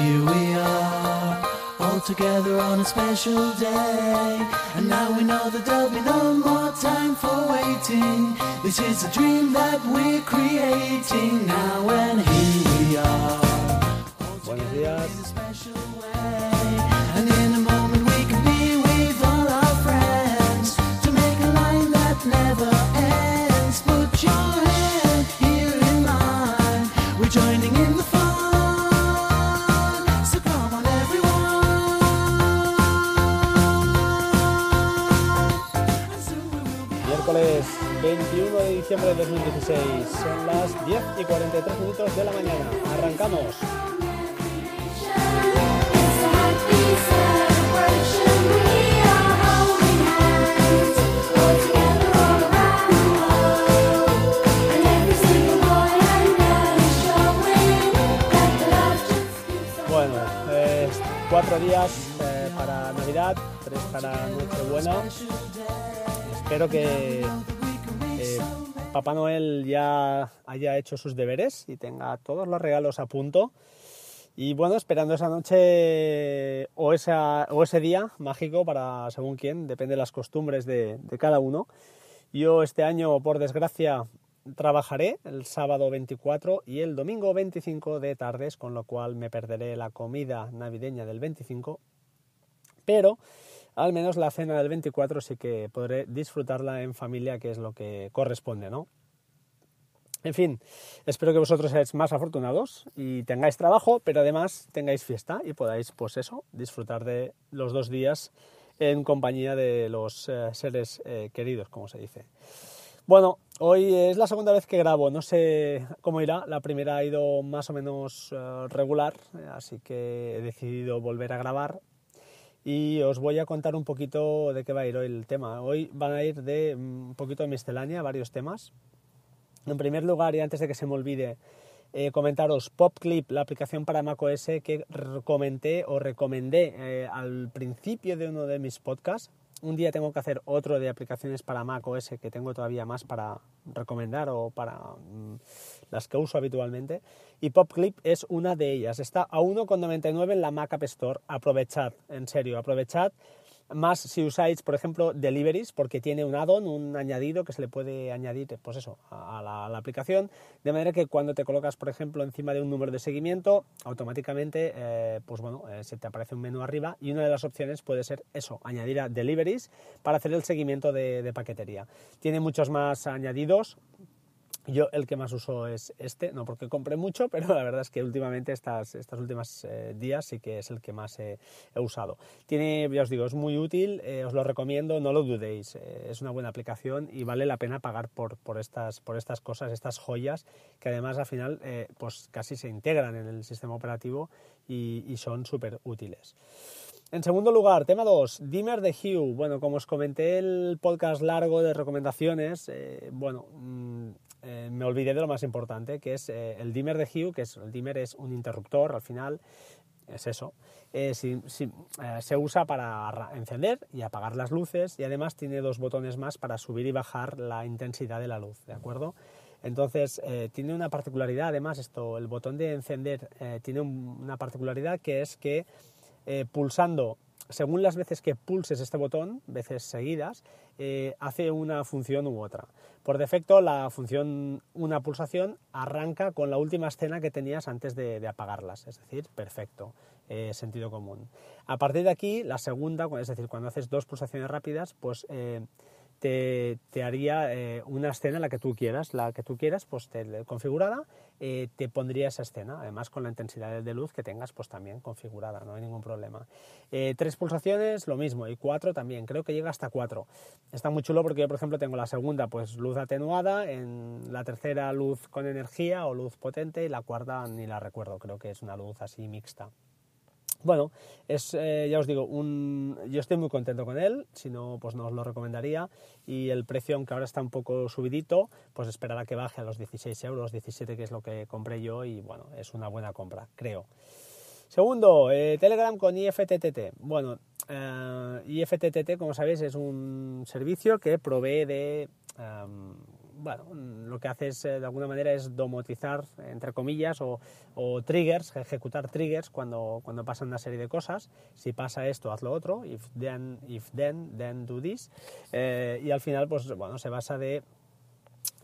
here we are, all together on a special day. And now we know that there'll be no more time for waiting. This is a dream that we're creating now, and here we are. Buenos días. Diciembre de 2016. Son las 10 y 43 minutos de la mañana. Arrancamos. Bueno, cuatro días eh, para Navidad, tres para Nochebuena. Espero que eh, Papá Noel ya haya hecho sus deberes y tenga todos los regalos a punto. Y bueno, esperando esa noche o, o ese día mágico para según quién, depende de las costumbres de, de cada uno. Yo este año, por desgracia, trabajaré el sábado 24 y el domingo 25 de tardes, con lo cual me perderé la comida navideña del 25. Pero al menos la cena del 24 sí que podré disfrutarla en familia, que es lo que corresponde, ¿no? En fin, espero que vosotros seáis más afortunados y tengáis trabajo, pero además tengáis fiesta y podáis, pues eso, disfrutar de los dos días en compañía de los eh, seres eh, queridos, como se dice. Bueno, hoy es la segunda vez que grabo, no sé cómo irá, la primera ha ido más o menos eh, regular, así que he decidido volver a grabar y os voy a contar un poquito de qué va a ir hoy el tema. Hoy van a ir de mm, un poquito de miscelánea, varios temas. En primer lugar, y antes de que se me olvide, eh, comentaros PopClip, la aplicación para macOS que comenté o recomendé eh, al principio de uno de mis podcasts. Un día tengo que hacer otro de aplicaciones para macOS que tengo todavía más para recomendar o para mm, las que uso habitualmente. Y PopClip es una de ellas. Está a 1,99 en la Mac App Store. Aprovechad, en serio, aprovechad más si usáis, por ejemplo, Deliveries, porque tiene un add-on, un añadido que se le puede añadir, pues eso, a la, aplicación, de manera que cuando te colocas, por ejemplo, encima de un número de seguimiento, automáticamente, eh, pues bueno, eh, se te aparece un menú arriba y una de las opciones puede ser eso, añadir a Deliveries para hacer el seguimiento de paquetería. Tiene muchos más añadidos, yo el que más uso es este, no porque compré mucho, pero la verdad es que últimamente estas, estas últimas eh, días sí que es el que más he usado. Tiene, ya os digo, es muy útil, eh, os lo recomiendo, no lo dudéis, eh, es una buena aplicación y vale la pena pagar por, por, estas, por estas cosas, estas joyas, que además al final pues casi se integran en el sistema operativo y, son súper útiles. En segundo lugar, tema 2, Dimmer de Hue. Bueno, como os comenté el podcast largo de recomendaciones, bueno, mm, eh, me olvidé de lo más importante, que es eh, el dimmer de Hue, que es, el dimmer es un interruptor al final, es eso. Eh, se usa para encender y apagar las luces y además tiene dos botones más para subir y bajar la intensidad de la luz, ¿de acuerdo? Entonces, tiene una particularidad, además, esto, el botón de encender tiene un- una particularidad que es que pulsando, según las veces que pulses este botón, veces seguidas, eh, hace una función u otra. Por defecto, la función una pulsación arranca con la última escena que tenías antes de, apagarlas, es decir, perfecto, eh, sentido común. A partir de aquí, la segunda, es decir, cuando haces dos pulsaciones rápidas, pues eh, te, haría eh, una escena la que tú quieras, la que tú quieras, pues configurada, eh, te pondría esa escena, además con la intensidad de luz que tengas, pues también configurada, no hay ningún problema. Eh, tres pulsaciones, lo mismo, y cuatro también, creo que llega hasta cuatro. Está muy chulo porque yo, por ejemplo, tengo la segunda, pues luz atenuada, en la tercera luz con energía o luz potente, y la cuarta ni la recuerdo, creo que es una luz así mixta. Bueno, es, eh, ya os digo, un, yo estoy muy contento con él, si no, pues no os lo recomendaría. Y el precio, aunque ahora está un poco subidito, pues esperar a que baje a los 16 euros, 17 que es lo que compré yo y bueno, es una buena compra, creo. Segundo, eh, Telegram con IFTTT. Bueno, eh, IFTTT, como sabéis, es un servicio que provee de, em, bueno, mm, lo que hace es, eh, de alguna manera es domotizar, entre comillas, o, o triggers, ejecutar triggers cuando, cuando pasan una serie de cosas. Si pasa esto, haz lo otro. If then, if then, then do this. Eh, y al final, pues bueno, se basa de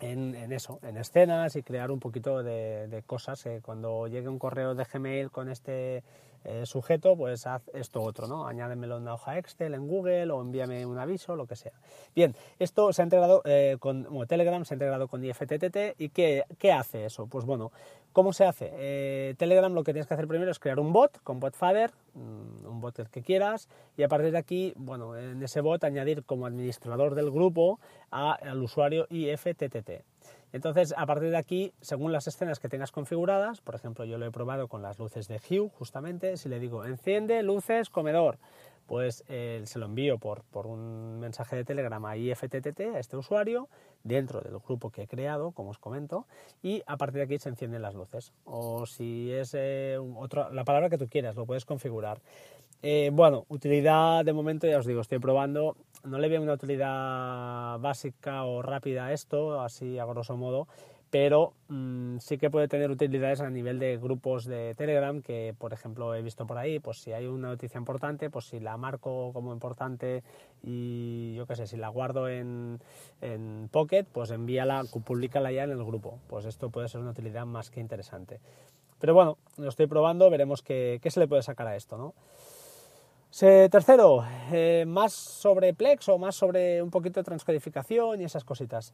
en, en eso, en escenas y crear un poquito de, de cosas. eh, cuando llegue un correo de Gmail con este eh, sujeto, pues haz esto otro, ¿no? Añádemelo en una hoja Excel, en Google o envíame un aviso, lo que sea. Bien, esto se ha integrado eh, con Telegram, se ha integrado con IFTTT y ¿qué, qué hace eso? Pues bueno, ¿cómo se hace? Eh, Telegram lo que tienes que hacer primero es crear un bot con BotFader, mm, un bot que quieras, y a partir de aquí, bueno, en ese bot añadir como administrador del grupo al usuario IFTTT. Entonces, a partir de aquí, según las escenas que tengas configuradas, por ejemplo, yo lo he probado con las luces de Hue, justamente, si le digo enciende luces comedor, pues eh, se lo envío por, por un mensaje de Telegram a IFTTT, a este usuario, dentro del grupo que he creado, como os comento, y a partir de aquí se encienden las luces. O si es eh, otra, la palabra que tú quieras, lo puedes configurar. Eh, bueno, utilidad de momento, ya os digo, estoy probando. No le veo una utilidad básica o rápida a esto, así a grosso modo, pero mm, sí que puede tener utilidades a nivel de grupos de Telegram que, por ejemplo, he visto por ahí, pues si hay una noticia importante, pues si la marco como importante y yo qué sé, si la guardo en, en Pocket, pues envíala, públicala ya en el grupo. Pues esto puede ser una utilidad más que interesante. Pero bueno, lo estoy probando, veremos qué, qué se le puede sacar a esto, ¿no? Tercero, eh, más sobre Plex o más sobre un poquito de transcodificación y esas cositas.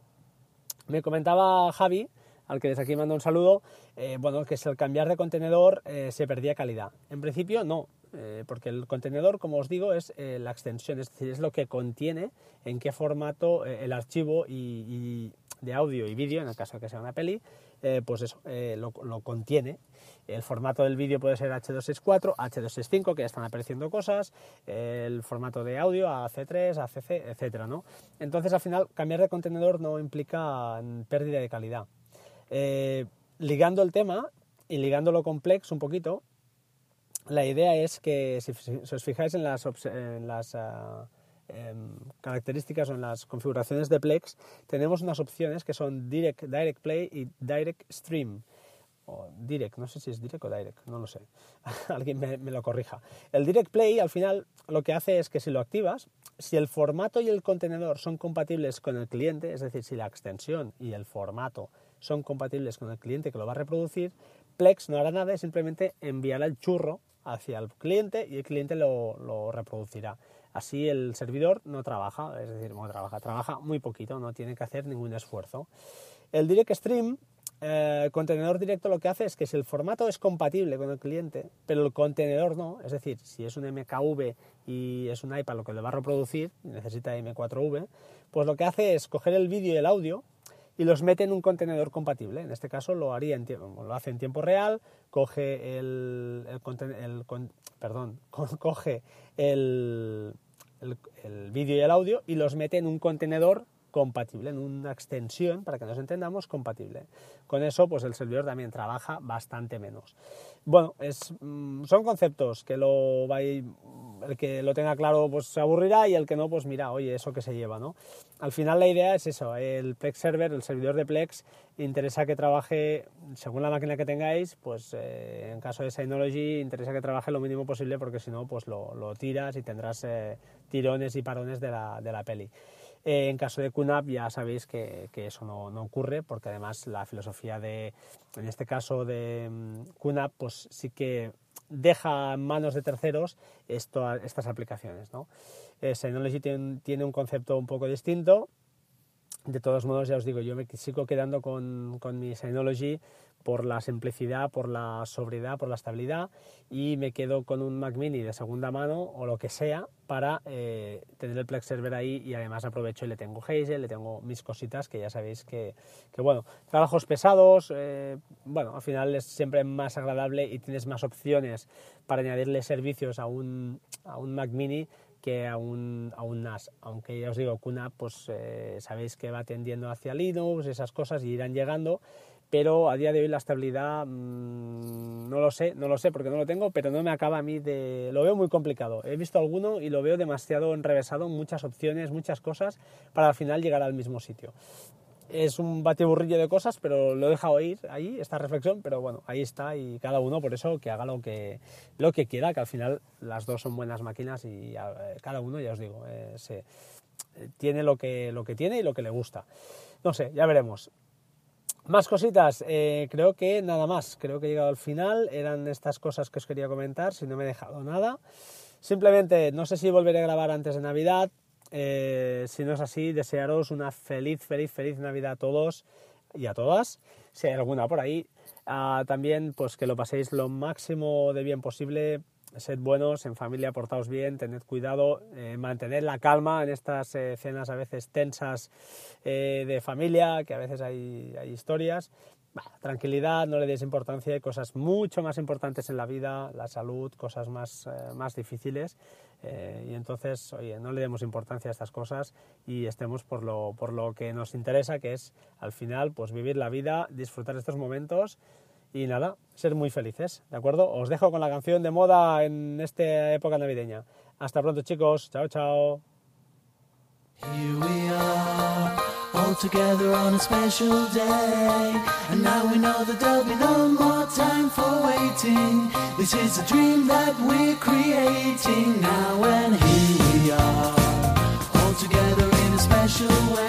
Me comentaba Javi, al que desde aquí mando un saludo, eh, bueno, que si al cambiar de contenedor eh, se perdía calidad. En principio no, porque el contenedor, como os digo, es la extensión, es decir, es lo que contiene, en qué formato el archivo y de audio y vídeo, en el caso de que sea una peli, eh, pues eso, eh, lo, lo contiene. El formato del vídeo puede ser H264, H265, que ya están apareciendo cosas, el formato de audio AC3, ACC, etcétera, ¿no? Entonces, al final, cambiar de contenedor no implica mm, pérdida de calidad. Eh, ligando el tema y ligándolo con Plex un poquito, la idea es que si, os fijáis en las, obs- en las ah, em, características o en las configuraciones de Plex, tenemos unas opciones que son Direct, Direct Play y Direct Stream. O Direct, no sé si es Direct o Direct, no lo sé. Alguien me, lo corrija. El Direct Play al final lo que hace es que si lo activas, si el formato y el contenedor son compatibles con el cliente, es decir, si la extensión y el formato son compatibles con el cliente que lo va a reproducir, Plex no hará nada y simplemente enviará el churro hacia el cliente y el cliente lo reproducirá. Así el servidor no trabaja, es decir, no trabaja, trabaja muy poquito, no tiene que hacer ningún esfuerzo. El Direct Stream, eh, contenedor directo lo que hace es que si el formato es compatible con el cliente, pero el contenedor no, es decir, si es un MKV y es un iPad lo que le va a reproducir, necesita M4V, pues lo que hace es coger el vídeo y el audio y los mete en un contenedor compatible. En este caso lo haría en lo hace en tiempo real, coge el, el, el con- perdón, co- coge el, el vídeo y el audio y los mete en un contenedor compatible, en una extensión, para que nos entendamos, compatible. Con eso, pues el servidor también trabaja bastante menos. Bueno, es, mm, son conceptos que lo el que lo tenga claro pues se aburrirá y el que no, pues mira, oye, eso que se lleva, ¿no? Al final la idea es eso, el Plex Server, el servidor de Plex, interesa que trabaje, según la máquina que tengáis, pues eh, en caso de Synology, interesa que trabaje lo mínimo posible porque si no, pues lo, lo tiras y tendrás eh, tirones y parones de la, de la peli. Eh, en caso de QNAP ya sabéis que, que eso no, no ocurre porque además la filosofía de, en este caso de mm, QNAP, pues sí que deja en manos de terceros esto, estas aplicaciones. ¿no? Eh, Synology tiene, tiene un concepto un poco distinto. De todos modos, ya os digo, yo me sigo quedando con, con mi Synology por la simplicidad, por la sobriedad, por la estabilidad y me quedo con un Mac Mini de segunda mano o lo que sea para eh, tener el Plex Server ahí y además aprovecho y le tengo Hazel, le tengo mis cositas que ya sabéis que, que bueno, trabajos pesados, eh, bueno, al final es siempre más agradable y tienes más opciones para añadirle servicios a un, a un Mac Mini que a un, a un NAS, aunque ya os digo, QNAP, pues eh, sabéis que va tendiendo hacia Linux, esas cosas y irán llegando, pero a día de hoy la estabilidad mmm, no lo sé, no lo sé porque no lo tengo, pero no me acaba a mí de... Lo veo muy complicado. He visto alguno y lo veo demasiado enrevesado, muchas opciones, muchas cosas, para al final llegar al mismo sitio. es un batiburrillo de cosas, pero lo he dejado ir ahí, esta reflexión, pero bueno, ahí está y cada uno por eso que haga lo que, lo que quiera, que al final las dos son buenas máquinas y eh, cada uno, ya os digo, eh, se, eh, tiene lo que, lo que tiene y lo que le gusta. No sé, ya veremos. Más cositas, eh, creo que nada más, creo que he llegado al final, eran estas cosas que os quería comentar, si no me he dejado nada. Simplemente, no sé si volveré a grabar antes de Navidad, eh, si no es así, desearos una feliz, feliz, feliz Navidad a todos y a todas, si hay alguna por ahí. Ah, también, pues que lo paséis lo máximo de bien posible, sed buenos, en familia portaos bien, tened cuidado, eh, mantened la calma en estas eh, cenas a veces tensas eh, de familia, que a veces hay, hay historias. Tranquilidad, no le deis importancia, hay cosas mucho más importantes en la vida, la salud, cosas más, eh, más difíciles. eh, y entonces, oye, no le demos importancia a estas cosas y estemos por lo, por lo que nos interesa, que es al final pues vivir la vida, disfrutar estos momentos y nada, ser muy felices, ¿de acuerdo? Os dejo con la canción de moda en esta época navideña. Hasta pronto chicos, chao chao. Together on a special day. And now we know that there'll be no more time for waiting. This is a dream that we're creating now, and here we are, all together in a special way.